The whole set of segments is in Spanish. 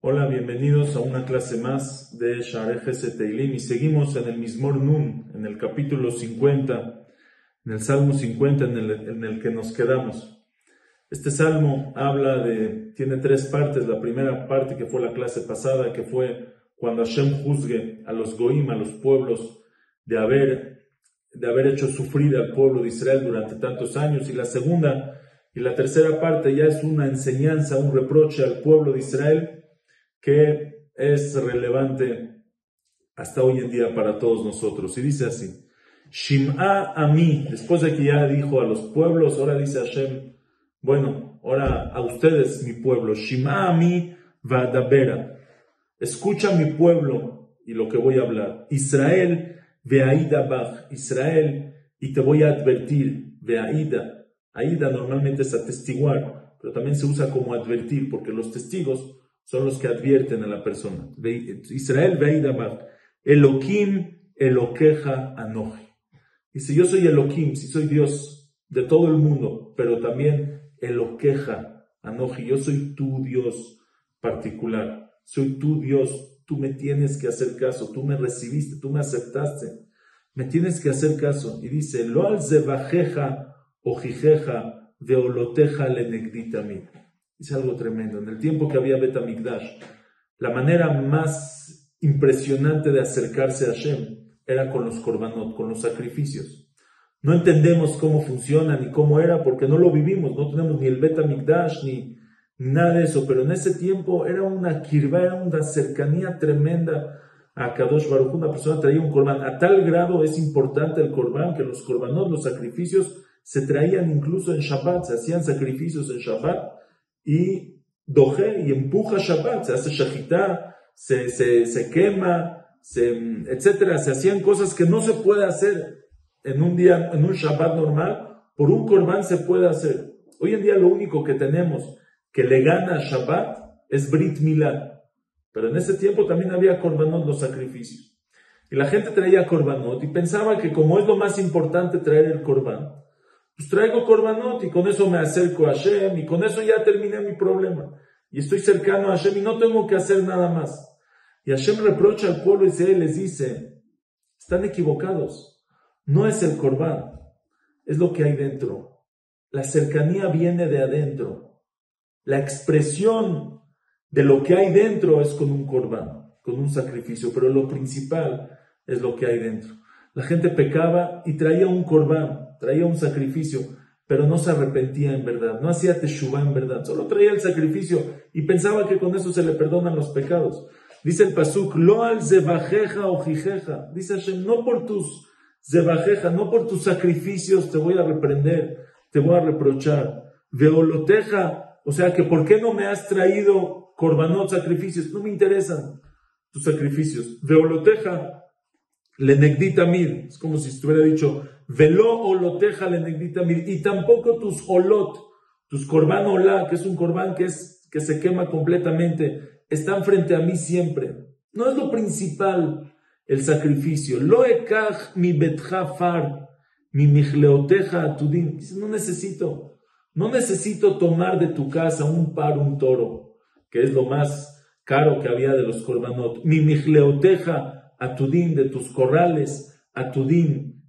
Hola, bienvenidos a una clase más de Sharejes Teilim y seguimos en el Mismor Nun, en el capítulo 50, en el Salmo 50 en el, en el que nos quedamos. Este salmo habla de, tiene tres partes. La primera parte que fue la clase pasada, que fue cuando Hashem juzgue a los Goim, a los pueblos, de haber, de haber hecho sufrir al pueblo de Israel durante tantos años. Y la segunda y la tercera parte ya es una enseñanza, un reproche al pueblo de Israel que es relevante hasta hoy en día para todos nosotros. Y dice así, Shim'a a mí, después de que ya dijo a los pueblos, ahora dice Hashem, bueno, ahora a ustedes, mi pueblo, Shim'a a mí, Vadabera, escucha mi pueblo y lo que voy a hablar. Israel, Veaida Bach, Israel, y te voy a advertir, Veaida. Aida normalmente es atestiguar, pero también se usa como advertir, porque los testigos son los que advierten a la persona. Israel Veidamar, Elohim Eloqueja Anoji. Dice, yo soy Elohim, si soy Dios de todo el mundo, pero también Eloqueja Anoji, yo soy tu Dios particular, soy tu Dios, tú me tienes que hacer caso, tú me recibiste, tú me aceptaste, me tienes que hacer caso. Y dice, Lo al Zebajeja Ojijeja de Oloteja Lenegditami. Es algo tremendo. En el tiempo que había Betamigdash, la manera más impresionante de acercarse a Hashem era con los korbanot, con los sacrificios. No entendemos cómo funciona ni cómo era porque no lo vivimos, no tenemos ni el Betamigdash ni nada de eso, pero en ese tiempo era una kirva, era una cercanía tremenda a Kadosh Baruch. Una persona traía un korban. A tal grado es importante el korban que los korbanot, los sacrificios, se traían incluso en Shabbat, se hacían sacrificios en Shabbat y doje y empuja Shabbat, se hace shachita, se, se, se quema, se, etcétera. Se hacían cosas que no se puede hacer en un día, en un Shabbat normal, por un Korban se puede hacer. Hoy en día lo único que tenemos que le gana Shabbat es Brit Milá. Pero en ese tiempo también había Korbanot, los sacrificios. Y la gente traía Korbanot y pensaba que como es lo más importante traer el Korban, pues traigo Korbanot y con eso me acerco a Hashem y con eso ya terminé mi problema. Y estoy cercano a Hashem y no tengo que hacer nada más. Y Hashem reprocha al pueblo y les dice, están equivocados. No es el Korban, es lo que hay dentro. La cercanía viene de adentro. La expresión de lo que hay dentro es con un Korban, con un sacrificio, pero lo principal es lo que hay dentro. La gente pecaba y traía un Korban, traía un sacrificio, pero no se arrepentía en verdad, no hacía teshuva en verdad, solo traía el sacrificio y pensaba que con eso se le perdonan los pecados. Dice el pasuk, lo al zebajeja o jijeja, dice Hashem, no por tus zebajeja, no por tus sacrificios te voy a reprender, te voy a reprochar. Veoloteja, o sea que ¿por qué no me has traído korbanot, sacrificios? No me interesan tus sacrificios. Veoloteja, Lenegdita mir, es como si estuviera dicho, velo oloteja lenegdita mir, y tampoco tus olot, tus korban olá, que es un korban que, es, que se quema completamente, están frente a mí siempre. No es lo principal el sacrificio. Lo ekaj mi betja mi michleoteja atudim. No necesito, no necesito tomar de tu casa un par, un toro, que es lo más caro que había de los korbanot. Mi michleoteja atudín de tus corrales, atudín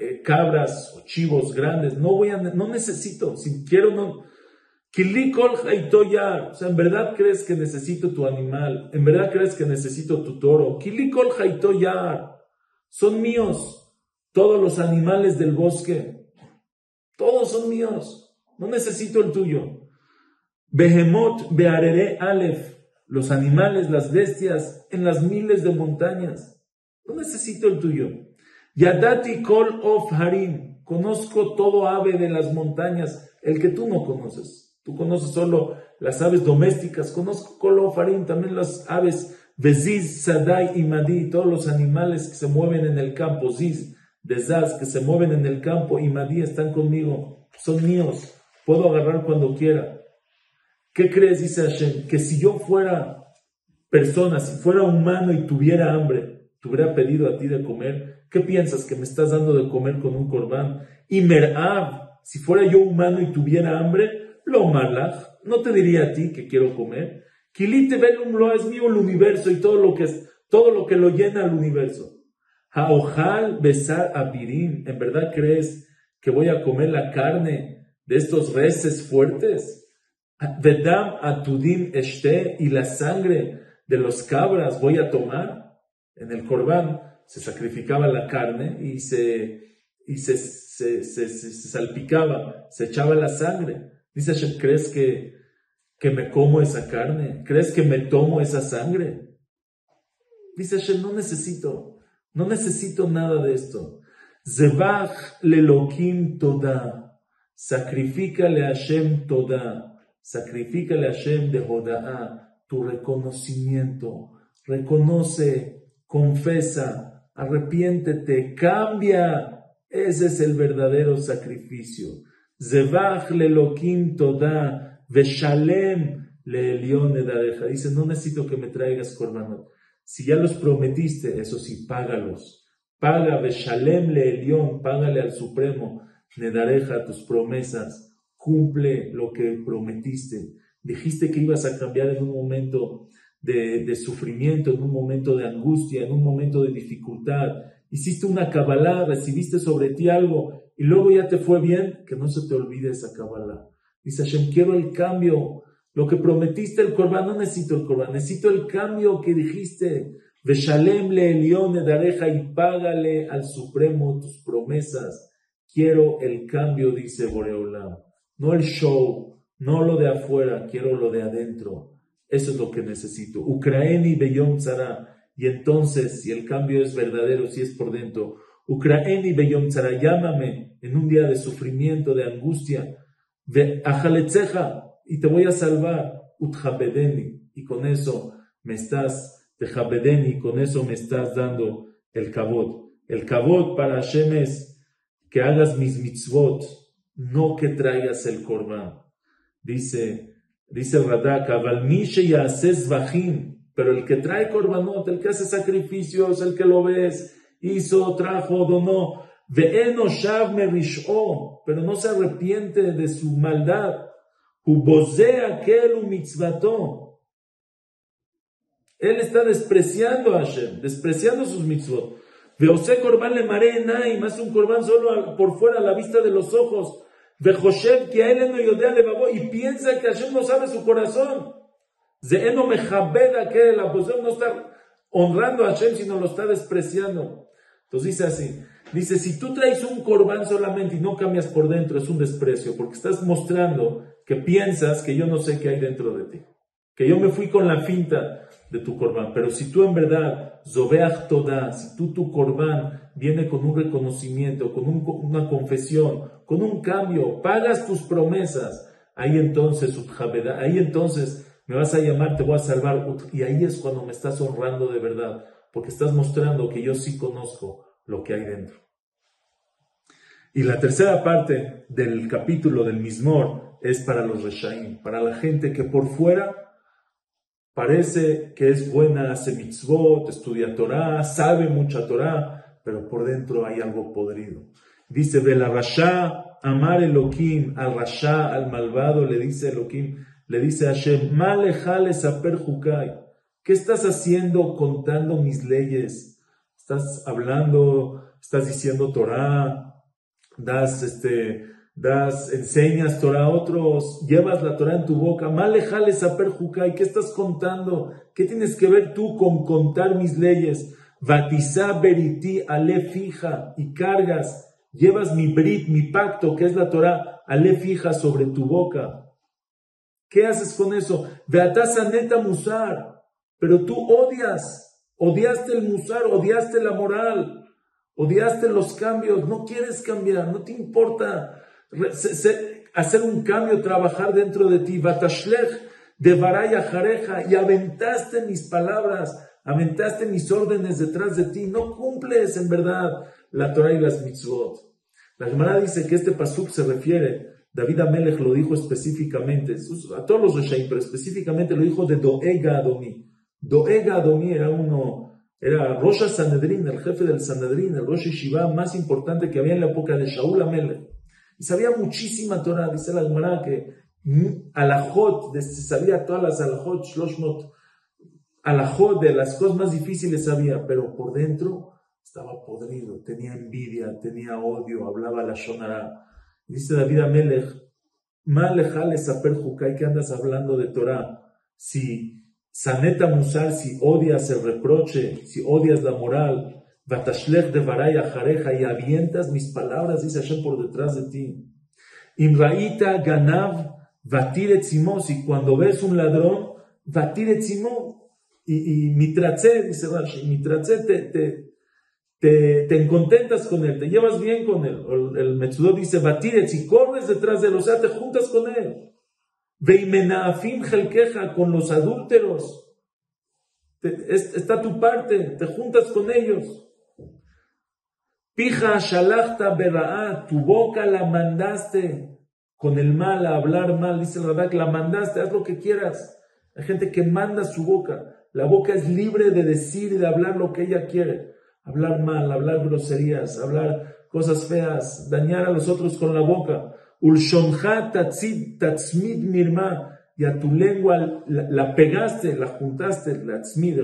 eh, cabras o chivos grandes. No voy a, no necesito, si quiero no. O sea, ¿en verdad crees que necesito tu animal? ¿En verdad crees que necesito tu toro? Kilikol Son míos. Todos los animales del bosque. Todos son míos. No necesito el tuyo. Behemot bearere alef los animales, las bestias, en las miles de montañas. No necesito el tuyo. Yadati kol of harim. Conozco todo ave de las montañas, el que tú no conoces. Tú conoces solo las aves domésticas. Conozco kol of harim, también las aves Beziz, Sadai y Madi, todos los animales que se mueven en el campo. Ziz, de Zaz, que se mueven en el campo y Madi están conmigo. Son míos. Puedo agarrar cuando quiera. ¿Qué crees, dice Hashem? Que si yo fuera persona, si fuera humano y tuviera hambre, te hubiera pedido a ti de comer. ¿Qué piensas que me estás dando de comer con un corbán? Y Merab, si fuera yo humano y tuviera hambre, lo malach, no te diría a ti que quiero comer. Kilite velum lo es mío el universo y todo lo que es, todo lo que lo llena el universo. Haojal besar abirim, ¿en verdad crees que voy a comer la carne de estos reses fuertes? Vedam atudim este y la sangre de los cabras voy a tomar. En el corbán se sacrificaba la carne y se, y se, se, se, salpicaba, se echaba la sangre. Dice Hashem, ¿crees que, que me como esa carne? ¿Crees que me tomo esa sangre? Dice Hashem, no necesito, no necesito nada de esto. Zebach lelokim toda. Sacrifícale a Hashem toda. Sacrifícale a Hashem de Hoda'a tu reconocimiento. Reconoce confesa, arrepiéntete, cambia. Ese es el verdadero sacrificio. Zebach lelokim toda, veshalem le dareja. Dice, no necesito que me traigas corbanot. Si ya los prometiste, eso sí, págalos. Paga, veshalem le elión, págale al Supremo, nedareja tus promesas. Cumple lo que prometiste. Dijiste que ibas a cambiar en un momento de, sufrimiento, en un momento de angustia, en un momento de dificultad. Hiciste una cabalá, recibiste sobre ti algo y luego ya te fue bien, que no se te olvide esa cabalá. Dice Hashem, quiero el cambio. Lo que prometiste el corbán, no necesito el corbán, necesito el cambio que dijiste. Veshalem le elione dareja y págale al Supremo tus promesas. Quiero el cambio, dice Boreolam. No el show, no lo de afuera, quiero lo de adentro. Eso es lo que necesito. Ucraeni Beyom Tzara. Y entonces, si el cambio es verdadero, si es por dentro, Ucraeni Beyom Tzara, llámame en un día de sufrimiento, de angustia, de y te voy a salvar. Utjabedeni. Y con eso me estás, y con eso me estás dando el kabot. El kabot para Hashem es que hagas mis mitzvot, no que traigas el korban. Dice Dice Radak, pero el que trae korbanot, el que hace sacrificios, el que lo ves, hizo, trajo, donó, pero no se arrepiente de su maldad. Él está despreciando a Hashem, despreciando sus mitzvot. Veose korban le marena y más un korban solo por fuera a la vista de los ojos que a él no y piensa que Hashem no sabe su corazón. Zeeno mejabeda que la posición no está honrando a Hashem, sino lo está despreciando. Entonces dice así, dice, si tú traes un corbán solamente y no cambias por dentro, es un desprecio, porque estás mostrando que piensas que yo no sé qué hay dentro de ti, que yo me fui con la finta de tu corbán, pero si tú en verdad, Zobeach Toda, si tú tu corbán viene con un reconocimiento, con una confesión, con un cambio, pagas tus promesas, ahí entonces, ahí entonces me vas a llamar, te voy a salvar, y ahí es cuando me estás honrando de verdad, porque estás mostrando que yo sí conozco lo que hay dentro. Y la tercera parte del capítulo del Mismor es para los Reshaim, para la gente que por fuera parece que es buena, hace mitzvot, estudia Torah, sabe mucha Torah, pero por dentro hay algo podrido. Dice, de la Rasha, amar Elohim, al Rasha, al malvado, le dice Elohim, le dice a Hashem, Malejale saper jukai. ¿Qué estás haciendo contando mis leyes? Estás hablando, estás diciendo Torah, das, este, das, enseñas Torah a otros, llevas la Torah en tu boca, Malejale saper jukai. ¿Qué estás contando? ¿Qué tienes que ver tú con contar mis leyes? Batizá beriti ale fija y cargas Llevas mi brit, mi pacto, que es la Torah, ale fija sobre tu boca. ¿Qué haces con eso? Neta musar. Pero tú odias, odiaste el musar, odiaste la moral, odiaste los cambios, no quieres cambiar, no te importa hacer un cambio, trabajar dentro de ti. Batashlech de Baraya Jareja y aventaste mis palabras, aventaste mis órdenes detrás de ti. No cumples en verdad la Torah y las mitzvot. La Gemara dice que este pasuk se refiere, David Amelech lo dijo específicamente, a todos los Reshaim, pero específicamente lo dijo de Doega Adomi. Doega era uno Era Rosh Sanedrin, el jefe del Sanedrin, el Rosh Shiva más importante que había en la época de Shaul Amelech. Y sabía muchísima Torah, dice la Gemara que alajot, sabía todas las alajot, shloshmot, alajot de las cosas más difíciles sabía, pero por dentro estaba podrido, tenía envidia, tenía odio, hablaba la shonara. Dice David Amelech, Malejale saper jukai que andas hablando de Torah. Si Saneta Musar, si odias el reproche, si odias la moral, Batashlech de Varaya Jareja y avientas mis palabras, dice Hashem por detrás de ti. Imraita Ganav si cuando ves un ladrón, y, y mitratze, dice Rashi, mitratze te, te, te, te contentas con él, te llevas bien con él. El, el dice, Batiret, si corres detrás de él, o sea, te juntas con él. Veimenaafim jelqueja con los adúlteros. está tu parte, te juntas con ellos. Pija shalachta bera'a, tu boca la mandaste con el mal, a hablar mal, dice el Radak, la mandaste, haz lo que quieras. Hay gente que manda su boca. La boca es libre de decir y de hablar lo que ella quiere. Hablar mal, hablar groserías, hablar cosas feas, dañar a los otros con la boca. Ulshonja tatzmid mirma, y a tu lengua la, pegaste, la juntaste, la tzmid,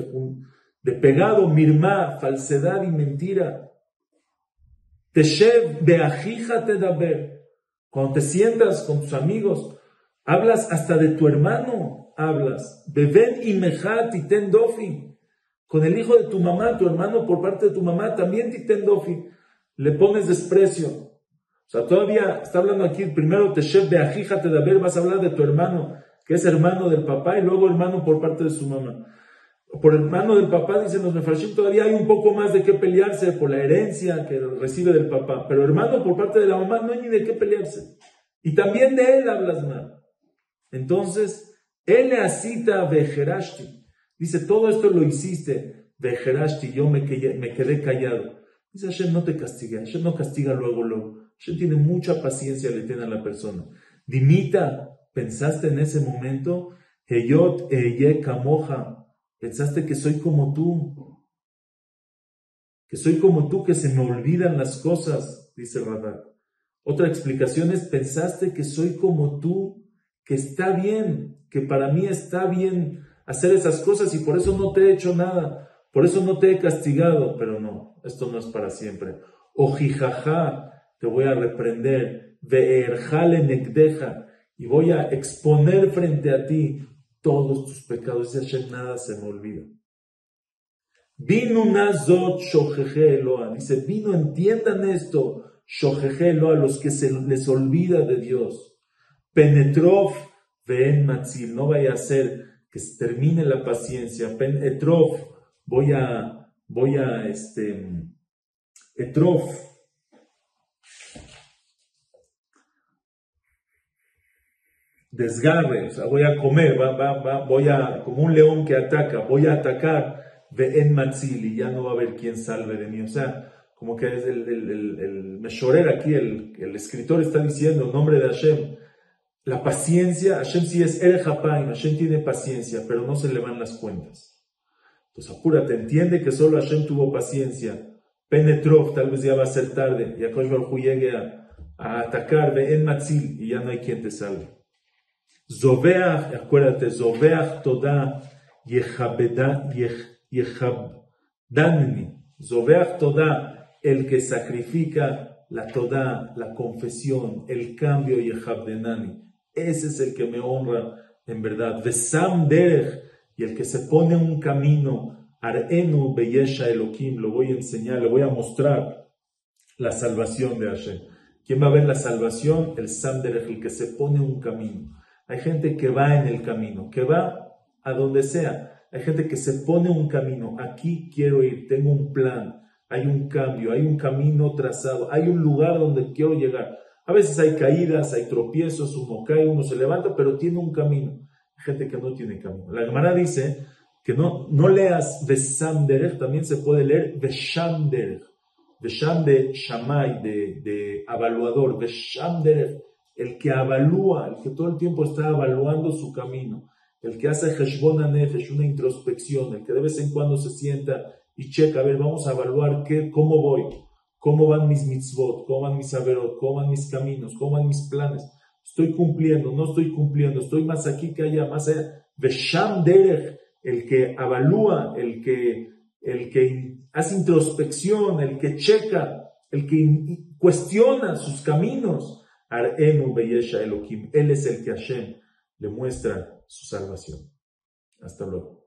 de pegado, mirma, falsedad y mentira. Teshev beajija te daber. Cuando te sientas con tus amigos, hablas hasta de tu hermano, hablas. Beben y mejat y tendofi. Con el hijo de tu mamá, tu hermano por parte de tu mamá, también titendofi. Le pones desprecio. O sea, todavía está hablando aquí, primero Teshev de Ajija Tedaber, vas a hablar de tu hermano, que es hermano del papá, y luego hermano por parte de su mamá. Por hermano del papá, dicen los Mefarshim, todavía hay un poco más de qué pelearse por la herencia que recibe del papá. Pero hermano por parte de la mamá no hay ni de qué pelearse. Y también de él hablas mal. Entonces, él asita Bejerashti. Dice, todo esto lo hiciste, Bejerashti, yo me, me quedé callado. Dice Hashem, no te castiga, Hashem no castiga luego, luego. Hashem tiene mucha paciencia, le tiene a la persona. Dimita, pensaste en ese momento, Heyot Eye Kamoja, pensaste que soy como tú, que soy como tú, que se me olvidan las cosas, dice Radak. Otra explicación es, pensaste que soy como tú, que está bien, que para mí está bien hacer esas cosas y por eso no te he hecho nada, por eso no te he castigado, pero no, esto no es para siempre. Ojijaja, te voy a reprender, ve'erjale nekdeja, y voy a exponer frente a ti todos tus pecados. Dice nada se me olvida. Vino nazot shojeje Eloa. Dice, vino, entiendan esto, shojeje Eloa, los que se les olvida de Dios. Penetrof ven matzil. No vaya a ser que se termine la paciencia. Penetrof, voy a, voy a, este, etrof, desgarre, o sea, voy a comer, voy a, como un león que ataca, voy a atacar de en Matzili, ya no va a haber quien salve de mí. O sea, como que es el, el, el, el aquí, el, el, escritor está diciendo en nombre de Hashem, la paciencia, Hashem sí es el Japain, Hashem tiene paciencia, pero no se le van las cuentas. Entonces apúrate, entiende que solo Hashem tuvo paciencia. Penetrov, tal vez ya va a ser tarde, y Akosh Baruj llegue a, a atacar de en Matzil y ya no hay quien te salve. Zoveach, acuérdate, Zoveach toda yechabdanni. Zoveach toda, el que sacrifica la toda, la confesión, el cambio yechabdenani. Ese es el que me honra en verdad. Vesam derech, y el que se pone un camino, Arenu beyesha elokim, lo voy a enseñar, le voy a mostrar la salvación de Hashem. ¿Quién va a ver la salvación? El Sam el que se pone un camino. Hay gente que va en el camino, que va a donde sea. Hay gente que se pone un camino. Aquí quiero ir, tengo un plan, hay un cambio, hay un camino trazado, hay un lugar donde quiero llegar. A veces hay caídas, hay tropiezos, uno cae, uno se levanta, pero tiene un camino. Hay gente que no tiene camino. La Gemara dice que no, no leas Besam también se puede leer Besham Derech. Besham de Shamay, de, de evaluador, el que avalúa, el que todo el tiempo está evaluando su camino, el que hace Heshbon Nefesh, una introspección, el que de vez en cuando se sienta y checa, a ver, vamos a evaluar qué, cómo voy, cómo van mis mitzvot, cómo van mis averot, cómo van mis caminos, cómo van mis planes. Estoy cumpliendo, no estoy cumpliendo, estoy más aquí que allá, más allá. Vesham Derech, el que evalúa, el que, el que hace introspección, el que checa, el que cuestiona sus caminos. Él es el que Hashem le muestra su salvación. Hasta luego.